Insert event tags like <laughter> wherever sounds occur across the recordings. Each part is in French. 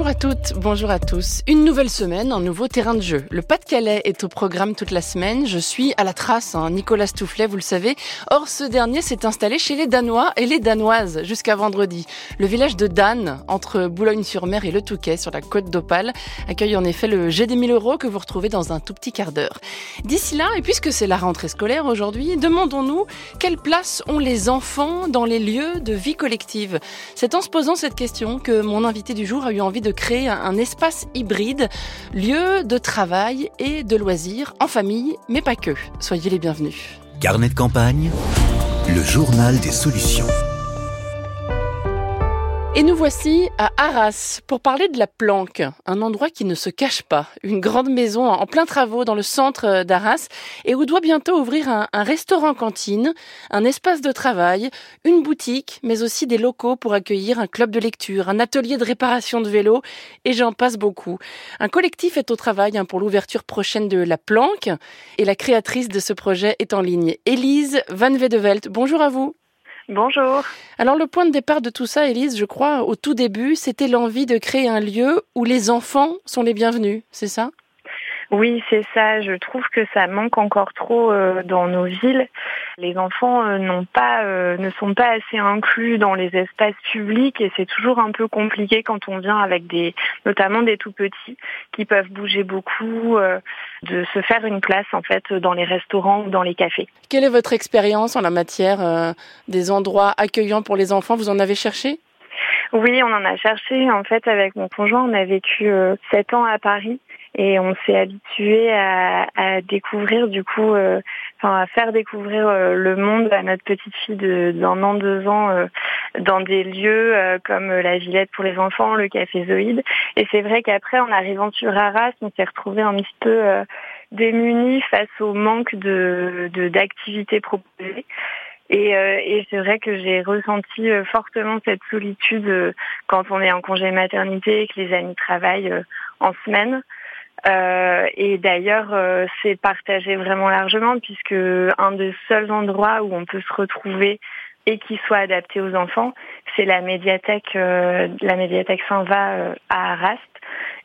Bonjour à toutes, bonjour à tous. Une nouvelle semaine, un nouveau terrain de jeu. Le Pas-de-Calais est au programme toute la semaine. Je suis à la trace, hein, Nicolas Stoufflet, vous le savez. Or, ce dernier s'est installé chez les Danois et les Danoises jusqu'à vendredi. Le village de Dan, entre Boulogne-sur-Mer et le Touquet, sur la côte d'Opale, accueille en effet le jet des 1000 euros que vous retrouvez dans un tout petit quart d'heure. D'ici là, et puisque c'est la rentrée scolaire aujourd'hui, demandons-nous quelle place ont les enfants dans les lieux de vie collective. C'est en se posant cette question que mon invité du jour a eu envie de créer un espace hybride, lieu de travail et de loisirs en famille, mais pas que. Soyez les bienvenus. Carnet de campagne, le journal des solutions. Et nous voici à Arras pour parler de la Planque, un endroit qui ne se cache pas, une grande maison en plein travaux dans le centre d'Arras et où doit bientôt ouvrir un, restaurant-cantine, un espace de travail, une boutique, mais aussi des locaux pour accueillir un club de lecture, un atelier de réparation de vélos et j'en passe beaucoup. Un collectif est au travail hein, pour l'ouverture prochaine de la Planque et la créatrice de ce projet est en ligne, Élise Van Vedevelt. Bonjour à vous. Bonjour. Alors le point de départ de tout ça, Élise, je crois, au tout début, c'était l'envie de créer un lieu où les enfants sont les bienvenus, c'est ça? Oui, c'est ça. Je trouve que ça manque encore trop euh, dans nos villes. Les enfants euh, n'ont pas, euh, ne sont pas assez inclus dans les espaces publics et c'est toujours un peu compliqué quand on vient avec des, notamment des tout petits qui peuvent bouger beaucoup, de se faire une place en fait dans les restaurants ou dans les cafés. Quelle est votre expérience en la matière des endroits accueillants pour les enfants? Vous en avez cherché? Oui, on en a cherché. En fait, avec mon conjoint, on a vécu sept ans à Paris et on s'est habitué à, à, découvrir du coup, euh, enfin à faire découvrir euh, le monde à notre petite fille d'un an, deux ans, euh, dans des lieux comme la Villette pour les enfants, le Café Zoïde. Et c'est vrai qu'après, en arrivant sur Arras, on s'est retrouvé un petit peu démunis face au manque de d'activités proposées. Et, et c'est vrai que j'ai ressenti fortement cette solitude quand on est en congé maternité et que les amis travaillent en semaine. Euh, et d'ailleurs, euh, c'est partagé vraiment largement puisque un des seuls endroits où on peut se retrouver et qui soit adapté aux enfants, c'est la médiathèque, euh, la médiathèque Saint-Va à Arras.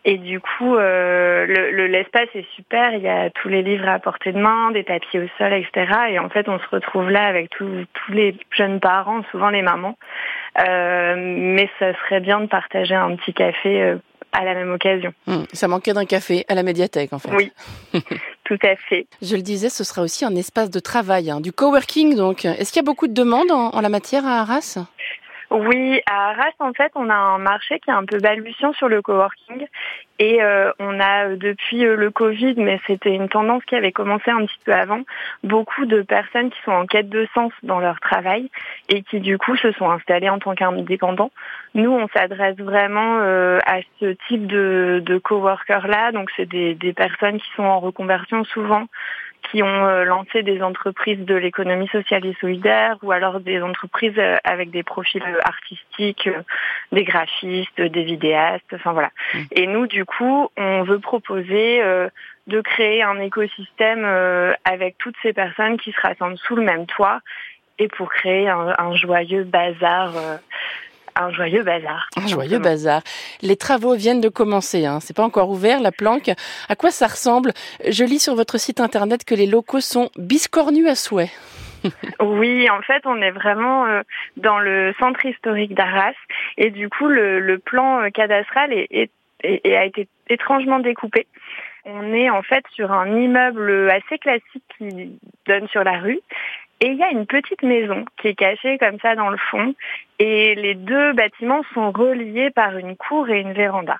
Et du coup, le l'espace est super. Il y a tous les livres à portée de main, des tapis au sol, etc. Et en fait, on se retrouve là avec tous les jeunes parents, souvent les mamans. mais ça serait bien de partager un petit café à la même occasion. Hmm, ça manquait d'un café à la médiathèque, en fait. Oui, <laughs> tout à fait. Je le disais, ce sera aussi un espace de travail, hein, du coworking. Donc, est-ce qu'il y a beaucoup de demandes en la matière à Arras? Oui, à Arras, en fait, on a un marché qui est un peu balbutiant sur le coworking. Et euh, on a, euh, depuis euh, le Covid, mais c'était une tendance qui avait commencé un petit peu avant, beaucoup de personnes qui sont en quête de sens dans leur travail et qui, du coup, se sont installées en tant qu'indépendants. Nous, on s'adresse vraiment à ce type de, de coworkers-là. Donc, c'est des, des personnes qui sont en reconversion souvent, qui ont euh, lancé des entreprises de l'économie sociale et solidaire ou alors des entreprises euh, avec des profils euh, artistiques, des graphistes, des vidéastes, enfin voilà. Mmh. Et nous, du coup, on veut proposer de créer un écosystème avec toutes ces personnes qui se rassemblent sous le même toit et pour créer un, joyeux bazar un joyeux bazar. Un joyeux bazar. Les travaux viennent de commencer, hein. c'est pas encore ouvert la planque. À quoi ça ressemble? Je lis sur votre site internet que les locaux sont biscornus à souhait. oui, en fait, on est vraiment euh, dans le centre historique d'Arras et du coup, le, plan euh, cadastral est, a été étrangement découpé. On est en fait sur un immeuble assez classique qui donne sur la rue et il y a une petite maison qui est cachée comme ça dans le fond. Et les deux bâtiments sont reliés par une cour et une véranda.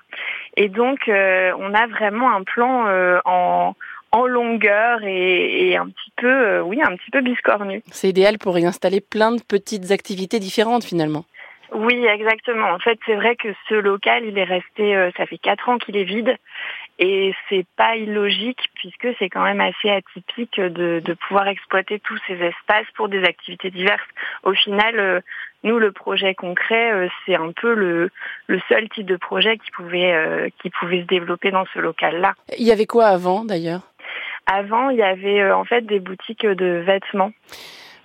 Et donc, euh, on a vraiment un plan euh, en, en longueur et, et, un petit peu, euh, oui, un petit peu biscornu. C'est idéal pour y installer plein de petites activités différentes finalement. Oui, exactement. En fait, c'est vrai que ce local, il est resté, ça fait quatre ans qu'il est vide. Et c'est pas illogique puisque c'est quand même assez atypique de, de, pouvoir exploiter tous ces espaces pour des activités diverses. Au final, euh, nous, le projet concret, euh, c'est un peu le, le, seul type de projet qui pouvait, euh, qui pouvait se développer dans ce local-là. Il y avait quoi avant d'ailleurs? Avant, il y avait en fait des boutiques de vêtements.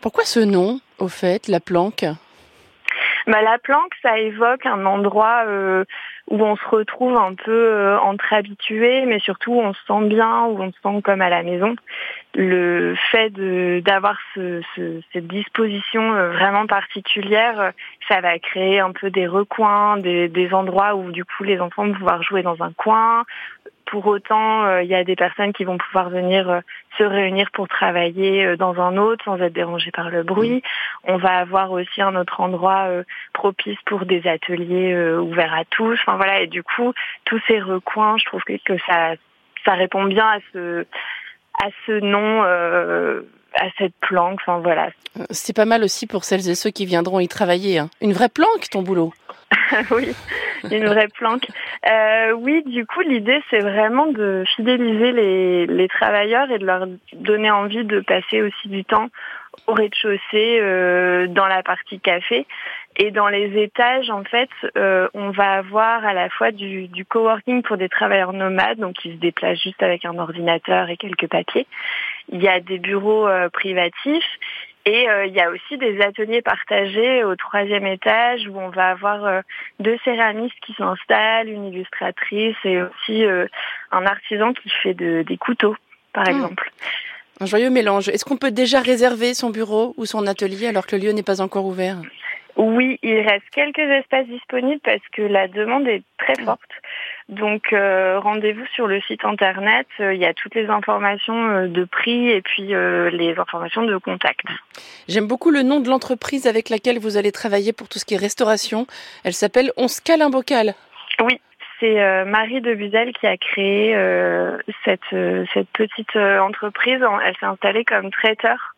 Pourquoi ce nom, au fait, la planque? Bah, la planque, ça évoque un endroit euh, où on se retrouve un peu euh, entre habitués, mais surtout on se sent bien, où on se sent comme à la maison. Le fait d'avoir ce, ce, cette disposition euh, vraiment particulière, ça va créer un peu des recoins, des endroits où du coup les enfants vont pouvoir jouer dans un coin, pour autant, euh, il y a des personnes qui vont pouvoir venir euh, se réunir pour travailler euh, dans un autre sans être dérangées par le bruit. On va avoir aussi un autre endroit propice pour des ateliers ouverts à tous. Enfin voilà, et du coup, tous ces recoins, je trouve que, ça ça répond bien à ce à ce nom à cette planque. Enfin voilà. C'est pas mal aussi pour celles et ceux qui viendront y travailler. Hein. Une vraie planque, ton boulot. <laughs> oui, une vraie planque. Euh, oui, du coup, l'idée, c'est vraiment de fidéliser les, les, travailleurs et de leur donner envie de passer aussi du temps au rez-de-chaussée, euh, dans la partie café. Et dans les étages, en fait, euh, on va avoir à la fois du, du coworking pour des travailleurs nomades, donc qui se déplacent juste avec un ordinateur et quelques papiers. Il y a des bureaux euh, privatifs et euh, il y a aussi des ateliers partagés au troisième étage où on va avoir euh, deux céramistes qui s'installent, une illustratrice et aussi un artisan qui fait de, des couteaux, par hmm. exemple. Un joyeux mélange. Est-ce qu'on peut déjà réserver son bureau ou son atelier alors que le lieu n'est pas encore ouvert? Oui, il reste quelques espaces disponibles parce que la demande est très forte. Donc euh, rendez-vous sur le site internet, euh, il y a toutes les informations euh, de prix et puis les informations de contact. J'aime beaucoup le nom de l'entreprise avec laquelle vous allez travailler pour tout ce qui est restauration. Elle s'appelle On se cale un bocal. Oui, c'est Marie de Buzel qui a créé cette, cette petite entreprise. Elle s'est installée comme traiteur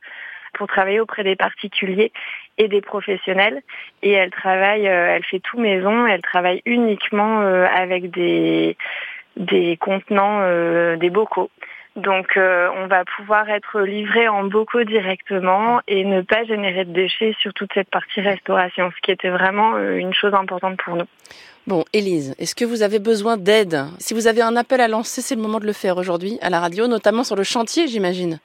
pour travailler auprès des particuliers et des professionnels. Et elle travaille, euh, elle fait tout maison. Elle travaille uniquement euh, avec des des contenants, euh, des bocaux. Donc on va pouvoir être livré en bocaux directement et ne pas générer de déchets sur toute cette partie restauration, ce qui était vraiment une chose importante pour nous. Bon, Élise, est-ce que vous avez besoin d'aide? Si vous avez un appel à lancer, c'est le moment de le faire aujourd'hui à la radio, notamment sur le chantier, j'imagine.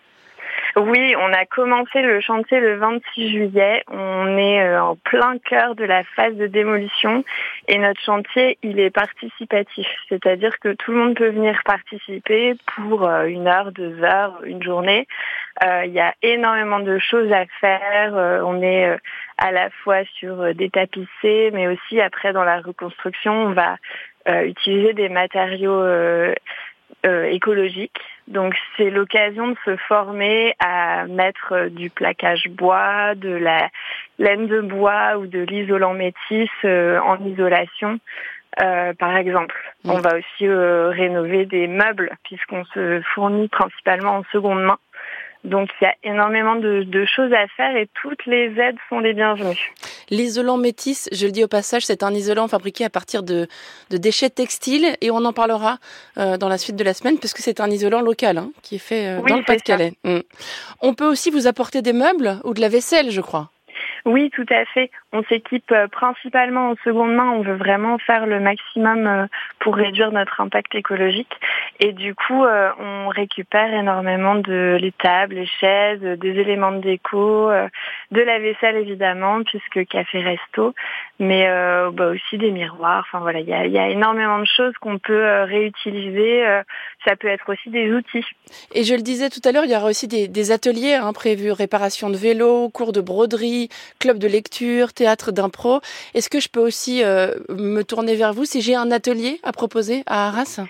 Oui, on a commencé le chantier le 26 juillet. On est euh, en plein cœur de la phase de démolition et notre chantier, il est participatif. C'est-à-dire que tout le monde peut venir participer pour euh, une heure, deux heures, une journée. Euh, il y a énormément de choses à faire. On est à la fois sur des tapissés, mais aussi après dans la reconstruction, on va utiliser des matériaux écologiques donc c'est l'occasion de se former à mettre du plaquage bois, de la laine de bois ou de l'isolant métis euh, en isolation. Euh, par exemple, on va aussi euh, rénover des meubles puisqu'on se fournit principalement en seconde main. Donc il y a énormément de, choses à faire et toutes les aides sont les bienvenues. L'isolant métis, je le dis au passage, c'est un isolant fabriqué à partir de, déchets textiles et on en parlera euh, dans la suite de la semaine parce que c'est un isolant local hein, qui est fait euh, dans le Pas-de-Calais. Mm. On peut aussi vous apporter des meubles ou de la vaisselle, je crois. Oui, tout à fait. On s'équipe euh, principalement en seconde main. On veut vraiment faire le maximum euh, pour réduire notre impact écologique. Et du coup, euh, on récupère énormément de les tables, les chaises, des éléments de déco, de la vaisselle évidemment, puisque café resto, mais bah, aussi des miroirs. Enfin voilà, il y a, énormément de choses qu'on peut réutiliser. ça peut être aussi des outils. Et je le disais tout à l'heure, il y aura aussi des, ateliers hein, prévus, réparation de vélo, cours de broderie, club de lecture, théâtre d'impro. Est-ce que je peux aussi euh, me tourner vers vous si j'ai un atelier à proposer à Arras?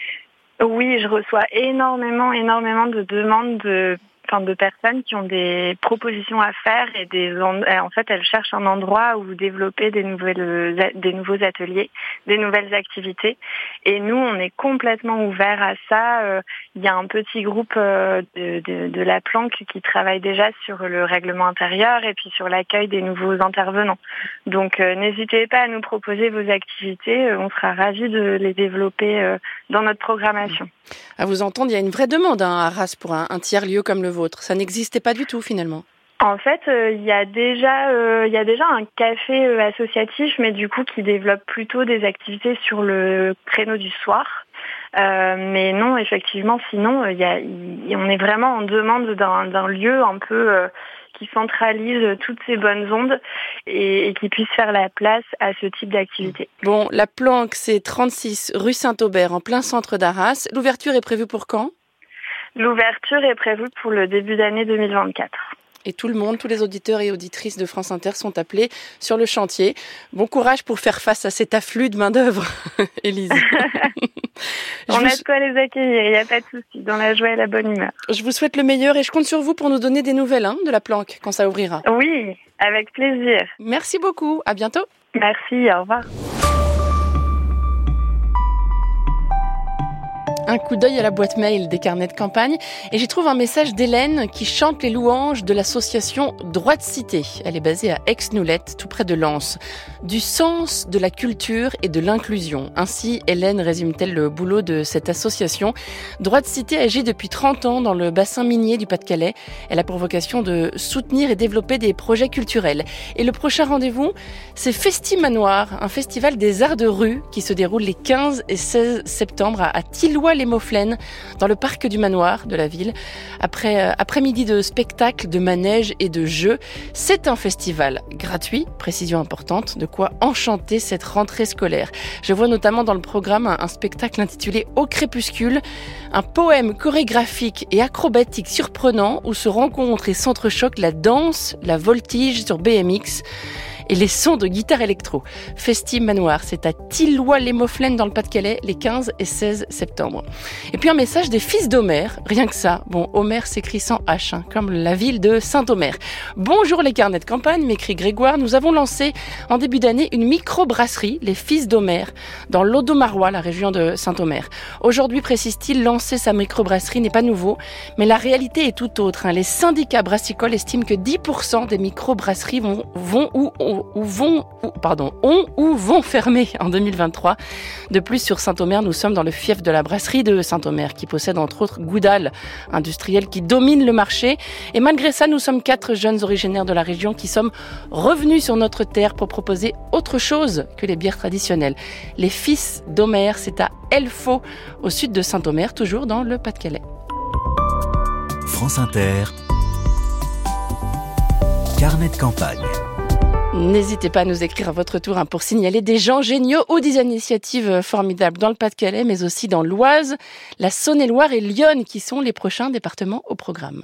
Oui, je reçois énormément, énormément de demandes de personnes qui ont des propositions à faire et des euh, en fait elles cherchent un endroit où développer des nouvelles des nouveaux ateliers, des nouvelles activités et nous on est complètement ouvert à ça. Euh, il y a un petit groupe euh, de, de, de la planque qui travaille déjà sur le règlement intérieur et puis sur l'accueil des nouveaux intervenants. Donc n'hésitez pas à nous proposer vos activités, on sera ravis de les développer dans notre programmation. À vous entendre, il y a une vraie demande hein, à Arras pour un, un tiers lieu comme le ça n'existait pas du tout finalement. En fait, euh, il y a déjà, euh, y a déjà un café euh, associatif, mais du coup qui développe plutôt des activités sur le créneau du soir. Mais non, effectivement, sinon, il y a, on est vraiment en demande d'un lieu un peu qui centralise toutes ces bonnes ondes et, qui puisse faire la place à ce type d'activité. Bon, la planque, c'est 36 rue Saint-Aubert, en plein centre d'Arras. L'ouverture est prévue pour quand? L'ouverture est prévue pour le début d'année 2024 et tout le monde, tous les auditeurs et auditrices de France Inter sont appelés sur le chantier. Bon courage pour faire face à cet afflux de main-d'œuvre, <laughs> Élise. <laughs> On a de quoi les accueillir, il n'y a pas de souci, dans la joie et la bonne humeur. Je vous souhaite le meilleur et je compte sur vous pour nous donner des nouvelles hein, de la planque quand ça ouvrira. Oui, avec plaisir. Merci beaucoup, à bientôt. Merci, au revoir. Un coup d'œil à la boîte mail des carnets de campagne et j'y trouve un message d'Hélène qui chante les louanges de l'association Droit de Cité. Elle est basée à Aix-Noulette, tout près de Lens. Du sens de la culture et de l'inclusion. Ainsi, Hélène résume-t-elle le boulot de cette association. Droit de Cité agit depuis 30 ans dans le bassin minier du Pas-de-Calais. Elle a pour vocation de soutenir et développer des projets culturels. Et le prochain rendez-vous, c'est Festimanoir, un festival des arts de rue qui se déroule les 15 et 16 septembre à Tilloy les Mauflaines, dans le parc du manoir de la ville. Après euh, après-midi de spectacles, de manèges et de jeux, c'est un festival gratuit, précision importante, de quoi enchanter cette rentrée scolaire. Je vois notamment dans le programme un, spectacle intitulé Au crépuscule, un poème chorégraphique et acrobatique surprenant où se rencontrent et s'entrechoquent la danse, la voltige sur BMX et les sons de guitare électro. Festi Manoir, c'est à Tilloy-les-Mauflaines dans le Pas-de-Calais les 15 et 16 septembre. Et puis un message des fils d'Homère, rien que ça. Bon, Homer s'écrit sans H, hein, comme la ville de Saint-Omer. Bonjour les carnets de campagne, m'écrit Grégoire. Nous avons lancé en début d'année une micro-brasserie, les fils d'Homère, dans l'Audomarois, la région de Saint-Omer. Aujourd'hui, précise-t-il, lancer sa micro-brasserie n'est pas nouveau, mais la réalité est tout autre. Hein. Les syndicats brassicoles estiment que 10% des micro-brasseries vont, vont ou ou vont, pardon, ont ou vont fermer en 2023. De plus, sur Saint-Omer, nous sommes dans le fief de la brasserie de Saint-Omer, qui possède entre autres Goudal, industriel qui domine le marché. Et malgré ça, nous sommes quatre jeunes originaires de la région qui sommes revenus sur notre terre pour proposer autre chose que les bières traditionnelles. Les fils d'Omer, c'est à Elfaux, au sud de Saint-Omer, toujours dans le Pas-de-Calais. France Inter. Carnet de campagne. N'hésitez pas à nous écrire à votre tour hein, pour signaler des gens géniaux ou des initiatives formidables dans le Pas-de-Calais, mais aussi dans l'Oise, la Saône-et-Loire et Lyon, qui sont les prochains départements au programme.